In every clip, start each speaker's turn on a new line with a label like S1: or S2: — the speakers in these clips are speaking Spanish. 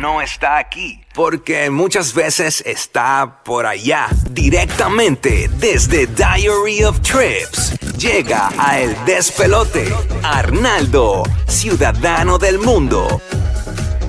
S1: no está aquí, porque muchas veces está por allá, directamente desde Diary of Trips. Llega a El Despelote, Arnaldo, ciudadano del mundo.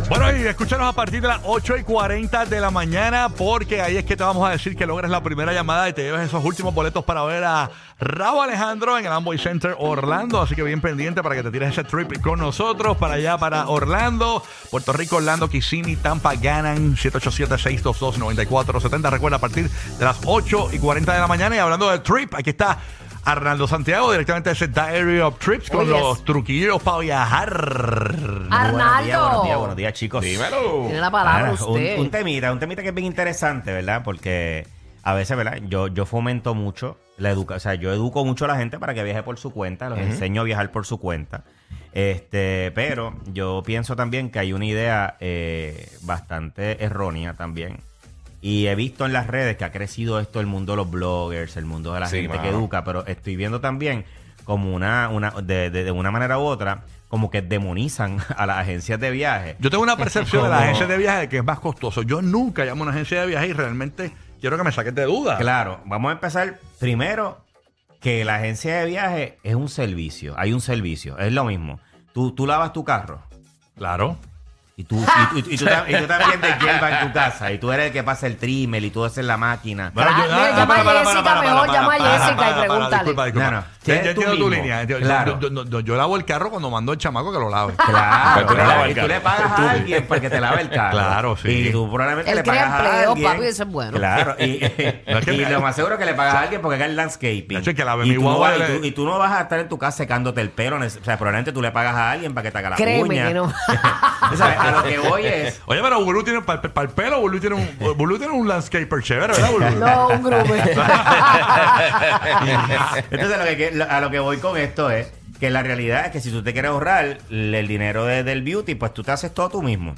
S2: Bueno, y escúchanos a partir de las 8 y 40 de la mañana, porque ahí es que te vamos a decir que logres la primera llamada y te lleves esos últimos boletos para ver a Raúl Alejandro en el Amboy Center Orlando. Así que bien pendiente para que te tires ese trip con nosotros para allá, para Orlando, Puerto Rico, Orlando, Kissimmee, Tampa, ganan 787-622-9470. Recuerda, a partir de las 8 y 40 de la mañana. Y hablando del trip, aquí está. Arnaldo Santiago, directamente de ese Diary of Trips con
S3: Oh, yes.
S2: los truquillos para viajar.
S3: Buenos días,
S4: Arnaldo.
S3: buenos días, buenos días, chicos.
S4: Tiene la palabra
S3: Ah,
S4: usted.
S3: Un, un temita, un temita que es bien interesante, ¿verdad? Porque a veces, ¿verdad? Yo, yo fomento mucho la educación, o sea, yo educo mucho a la gente para que viaje por su cuenta, los enseño a viajar por su cuenta. Este, pero yo pienso también que hay una idea eh, bastante errónea también. Y he visto en las redes que ha crecido esto el mundo de los bloggers, el mundo de la
S5: Sí,
S3: gente que educa, pero estoy viendo también como una, una de, de- de una manera u otra, como que demonizan a las agencias de viaje.
S2: Yo tengo una percepción de la
S3: Como-
S2: agencia de viaje que es más costoso. Yo nunca llamo a una agencia de viaje y realmente quiero que me saques de duda.
S3: Claro, vamos a empezar primero que la agencia de viaje es un servicio, hay un servicio, es lo mismo. Tú, tú lavas tu carro
S2: Claro.
S3: Y tú, y, y- y tú, y tú también te hierba en tu casa y tú eres el que pasa el trimel y tú haces la máquina.
S2: Bueno,
S4: Ah, mira, llama a Jessica, mejor llama a Jessica y pregúntale.
S2: Disculpa, disculpa.
S3: No, no. Tú
S2: entiendo tu
S3: mismo.
S2: línea. Yo,
S3: Claro.
S2: yo- yo- yo- yo lavo el carro cuando mando el chamaco que lo lave.
S3: Claro,
S5: tú
S3: claro, y tú le pagas a alguien para que te lave el carro.
S2: Claro, sí.
S3: Y tú probablemente
S4: Él
S3: le
S4: crea
S3: pagas a
S4: empleo,
S3: alguien.
S4: papi, eso es bueno.
S3: Claro, y,
S2: No, es que
S3: y
S2: me-
S3: lo más seguro es que le pagas a alguien porque haga el landscaping.
S2: Que lave
S3: y,
S2: mi
S3: tú no
S2: guagua
S3: vas, y,
S2: le-
S3: tú, y tú no vas a estar en tu casa secándote el pelo. O sea, probablemente tú le pagas a alguien para que te haga la
S4: Créeme
S3: uña.
S4: que no.
S3: A lo que voy es...
S2: Oye, pero Bulu tiene para el pelo, Bulu tiene un, Bulu tiene un landscaper chévere, ¿verdad, Bulu?
S4: No, un grupo.
S3: Entonces, lo que, lo- a lo que voy con esto es que la realidad es que si tú te quieres ahorrar el dinero de- del beauty, pues tú te haces todo tú mismo.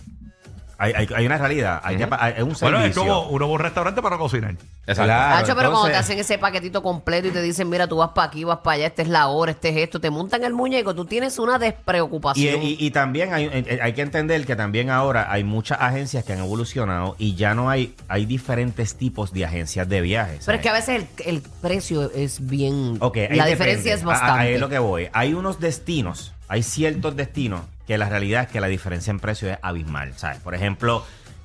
S3: Hay, hay, hay una realidad, hay que pa- hay- es un
S2: Bueno, es
S3: servicio.
S2: como uno va a un restaurante para cocinar.
S5: Exacto.
S3: Claro,
S4: Hacho, pero cuando te
S3: entonces-
S4: hacen ese paquetito completo y te dicen, mira, tú vas para aquí, vas para allá, esta es la hora, este es esto, te montan el muñeco, tú tienes una
S3: Y,
S4: despreocupación.
S3: y- y también hay, eh, hay que entender que también ahora hay muchas agencias que han evolucionado y ya no hay, hay diferentes tipos de agencias de viajes.
S4: pero es que a veces el, el precio es bien...
S3: Ok, ahí
S4: la
S3: depende.
S4: diferencia es
S3: A- a-
S4: bastante.
S3: Ahí es lo que voy. Hay unos destinos, hay ciertos destinos que la realidad es que la diferencia en precio es abismal. ¿sabes? Por ejemplo,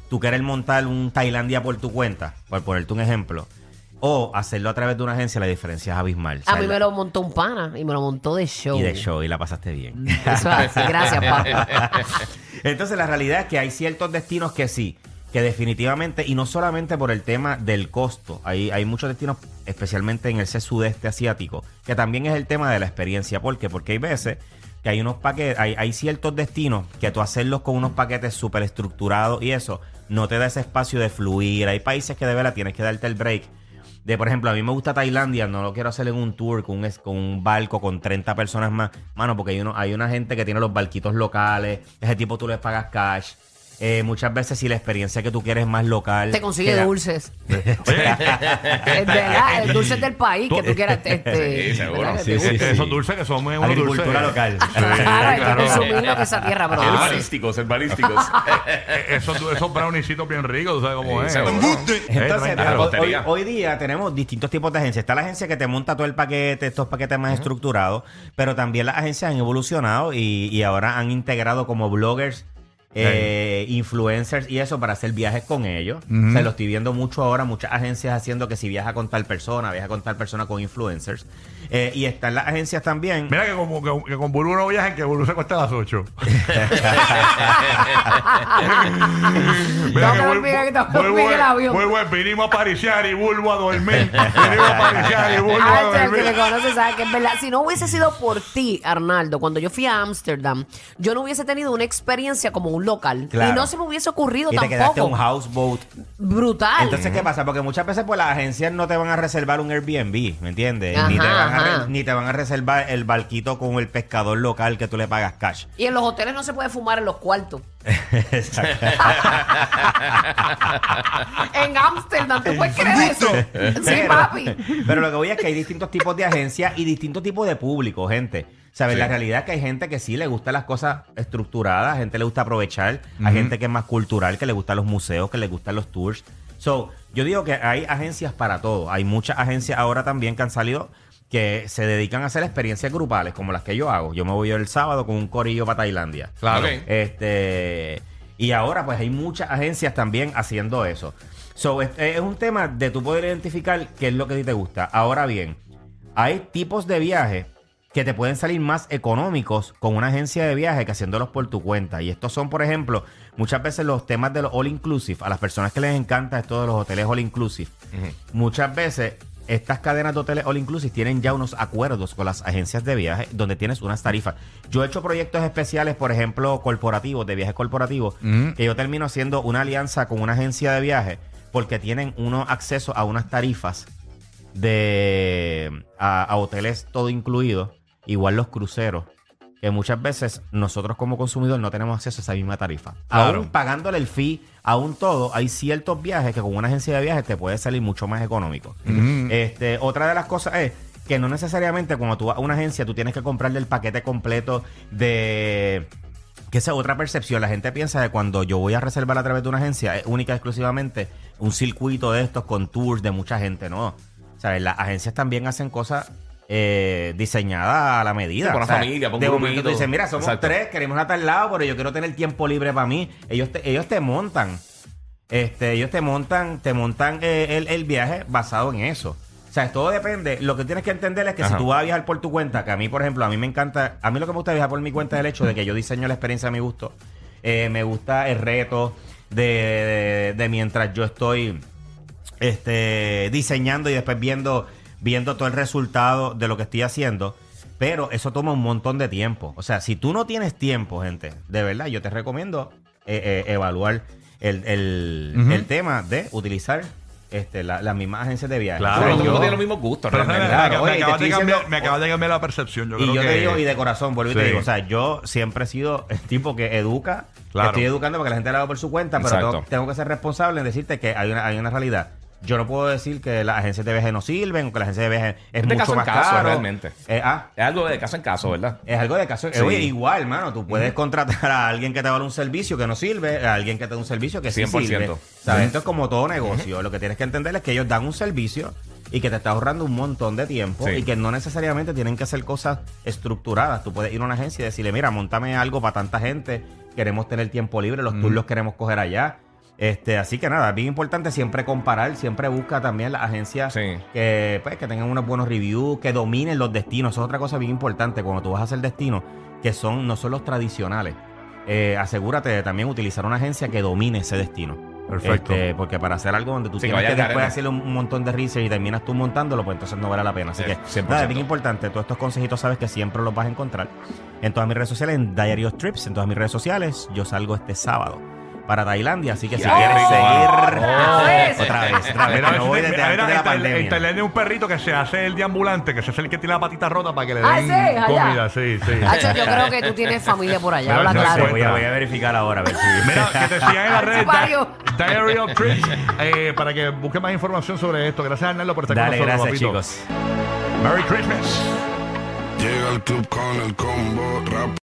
S3: tú quieres montar un Tailandia por tu cuenta, por ponerte un ejemplo, o hacerlo a través de una agencia, la diferencia es abismal.
S4: A
S3: ¿sabes?
S4: mí me lo montó un pana y me lo montó de show.
S3: Y de show, y la pasaste bien.
S4: Eso es así. Gracias, papá.
S3: Entonces la realidad es que hay ciertos destinos que sí, que definitivamente, y no solamente por el tema del costo, hay, hay muchos destinos, especialmente en el sudeste asiático, que también es el tema de la experiencia. ¿Por qué? Porque hay veces que hay unos paquetes, hay, hay ciertos destinos que tú hacerlos con unos paquetes súper estructurados y eso no te da ese espacio de fluir. Hay países que de verdad tienes que darte el break. De, por ejemplo, a mí me gusta Tailandia, no lo quiero hacer en un tour con un, con un barco con 30 personas más. Mano, porque hay, uno, hay una gente que tiene los barquitos locales, ese tipo tú les pagas cash. Eh, muchas veces si la experiencia que tú quieres es más local.
S4: Te consigue
S3: que la-
S4: dulces. Es verdad, el dulce del país que tú quieras. Este,
S5: Sí, seguro.
S4: ¿verdad? Que
S5: Sí,
S4: te
S5: sí,
S4: guste.
S2: eh, esos dulces que son muy
S3: Agricultura
S2: dulces.
S3: local.
S2: Sí,
S4: Claro, hay que que esa tierra
S5: El
S4: produce.
S5: balísticos, el balísticos.
S2: Eh, Esos, esos browniecitos bien ricos, tú sabes cómo
S5: Sí,
S2: es.
S5: seguro.
S3: Entonces,
S2: tranquilo.
S3: hoy,
S5: repostería.
S3: hoy día tenemos distintos tipos de agencias. Está la agencia que te monta todo el paquete, estos paquetes más estructurados, pero también las agencias han evolucionado y, y ahora han integrado como bloggers, eh, influencers y eso para hacer viajes con ellos. Se lo estoy viendo mucho ahora, muchas agencias haciendo que si viaja con tal persona, viaja con tal persona con influencers. Eh, y están las agencias también.
S2: Mira que, como, que, que con Bulu no viajan, que Bulu se cuesta a las 8.
S4: No me olvides que el avión.
S2: vinimos a pariciar y vuelvo a dormir. Vinimos a pariciar y vuelvo a
S4: que
S2: dormir.
S4: conoce sabe que es verdad. Si no hubiese sido por ti, Arnaldo, cuando yo fui a Ámsterdam, yo no hubiese tenido una experiencia como un local.
S3: Claro.
S4: Y no se me hubiese ocurrido
S3: Y te quedaste en un
S4: tampoco.
S3: houseboat.
S4: Brutal.
S3: Entonces, ¿qué pasa? Porque muchas veces pues las agencias no te van a reservar un Airbnb, ¿me entiendes? ni, te van a re-
S4: ajá.
S3: ni te van a reservar el barquito con el pescador local que tú le pagas cash.
S4: y en los hoteles no se puede fumar en los cuartos.
S3: Exacto.
S4: en Ámsterdam, ¿tú puedes creer eso? sí, papi.
S3: Pero lo que voy es que hay distintos tipos de agencias y distintos tipos de público, gente. ¿Sabes?
S5: Sí.
S3: La realidad es que hay gente que sí le gustan las cosas estructuradas, a gente le gusta aprovechar, hay gente que es más cultural, que le gustan los museos, que le gustan los tours. So, yo digo que hay agencias para todo. Hay muchas agencias ahora también que han salido que se dedican a hacer experiencias grupales, como las que yo hago. Yo me voy el sábado con un corillo para Tailandia.
S2: Claro.
S3: Este, y ahora pues hay muchas agencias también haciendo eso. So, es, es un tema de tú poder identificar qué es lo que a ti te gusta. Ahora bien, hay tipos de viajes que te pueden salir más económicos con una agencia de viaje que haciéndolos por tu cuenta. Y estos son, por ejemplo, muchas veces los temas de los all inclusive. A las personas que les encanta esto de los hoteles all inclusive. Muchas veces estas cadenas de hoteles all inclusive tienen ya unos acuerdos con las agencias de viaje donde tienes unas tarifas. Yo he hecho proyectos especiales, por ejemplo, corporativos, de viajes corporativos, que yo termino haciendo una alianza con una agencia de viaje porque tienen uno acceso a unas tarifas de a, a hoteles todo incluido, igual los cruceros, que muchas veces nosotros como consumidor no tenemos acceso a esa misma tarifa.
S2: Claro.
S3: Aún pagándole el fee, aún todo, hay ciertos viajes que con una agencia de viajes te puede salir mucho más económico. este, otra de las cosas es que no necesariamente cuando tú vas a una agencia tú tienes que comprarle el paquete completo de que esa es otra percepción. La gente piensa que cuando yo voy a reservar a través de una agencia es única y exclusivamente un circuito de estos con tours de mucha gente. No. ¿Sabes? Las agencias también hacen cosas eh, diseñadas a la medida.
S5: Sí,
S3: O sea,
S5: familia, un
S3: De momento tú dices, mira, somos
S5: Exacto.
S3: tres, queremos a tal lado, pero yo quiero tener tiempo libre para mí. Ellos te, ellos te montan. Este, ellos te montan, te montan eh, el, el viaje basado en eso. O sea, todo depende. Lo que tienes que entender es que
S5: Ajá.
S3: si tú vas a viajar por tu cuenta, que a mí, por ejemplo, a mí me encanta, a mí lo que me gusta viajar por mi cuenta es el hecho de que yo diseño la experiencia a mi gusto. Eh, me gusta el reto de, de- de mientras yo estoy este, diseñando y después viendo, viendo todo el resultado de lo que estoy haciendo. Pero eso toma un montón de tiempo. O sea, si tú no tienes tiempo, gente, de verdad, yo te recomiendo eh, eh, evaluar el, el- tema de utilizar este, la- las mismas agencias de viaje.
S2: Claro.
S3: O sea,
S5: Todo el
S3: yo-
S5: mundo tiene los mismos gustos,
S2: Pero me,
S5: realmente.
S2: me-
S3: Claro,
S2: me
S3: oye,
S2: acabas de cambiar,
S3: diciendo-
S2: me acabas de cambiar la percepción. Yo
S3: y
S2: creo
S3: yo
S2: que,
S3: te digo, y de corazón, vuelvo y te
S2: Sí.
S3: digo, o sea, yo siempre he sido el tipo que educa,
S2: Claro.
S3: que estoy educando para que la gente lo haga por su cuenta, pero tengo, tengo que ser responsable en decirte que hay una, hay una realidad. Yo no puedo decir que las agencias de viaje no sirven, o que las agencias de viaje es
S5: de
S3: mucho
S5: caso en
S3: más
S5: caso,
S3: caro.
S5: realmente.
S3: Eh, ah,
S5: Es algo de caso en caso, ¿verdad?
S3: es algo de caso.
S5: Sí.
S3: Oye, igual, hermano, tú puedes contratar a alguien que te vale un servicio que no sirve, a alguien que te da un servicio que sí
S5: 100%.
S3: sirve. ¿Sabes? Esto es como todo negocio. Lo que tienes que entender es que ellos dan un servicio y que te está ahorrando un montón de tiempo
S5: Sí.
S3: y que no necesariamente tienen que hacer cosas estructuradas. Tú puedes ir a una agencia y decirle, mira, montame algo para tanta gente, queremos tener tiempo libre, los tours los queremos coger allá. Este, así que nada, es bien importante siempre comparar, siempre busca también las agencias
S5: Sí.
S3: que, pues, que tengan unos buenos reviews, que dominen los destinos. Eso es otra cosa bien importante cuando tú vas a hacer destinos, que son no son los tradicionales. Eh, asegúrate de también utilizar una agencia que domine ese destino.
S2: Perfecto.
S3: Este, porque para hacer algo donde tú
S5: Sí, que
S3: tienes que,
S5: al
S3: después hacerle un, un montón de research y terminas tú montándolo, pues entonces no vale la pena. Así
S5: Eh,
S3: que
S5: 100%.
S3: nada, es bien importante. Todos estos consejitos sabes que siempre los vas a encontrar en todas mis redes sociales, en Diary of Trips, en todas mis redes sociales. Yo salgo este sábado para Tailandia, así que si quieres
S5: rico,
S3: seguir
S4: Otra vez.
S3: otra vez, otra vez, no voy
S2: mira,
S3: desde antes
S2: mira,
S3: de la
S2: en
S3: pandemia.
S2: Tailandia hay un perrito que se hace el deambulante, que se hace el que tiene la patita rota para que le
S4: Ah,
S2: den
S4: sí, allá.
S2: comida. Sí, sí.
S4: Hacho, yo creo que tú tienes familia por allá, habla
S2: no
S4: claro.
S3: Voy a, voy a verificar ahora a ver si.
S2: Mira, que te sigan en las
S4: Ay,
S2: redes
S4: Mario.
S2: Di- Diary of Trips eh, para que busquen más información sobre esto. Gracias, Arnaldo, por estar
S3: Dale,
S2: con nosotros,
S3: gracias,
S2: papito.
S3: chicos.
S2: Merry Christmas.
S6: Llega al club con el combo rap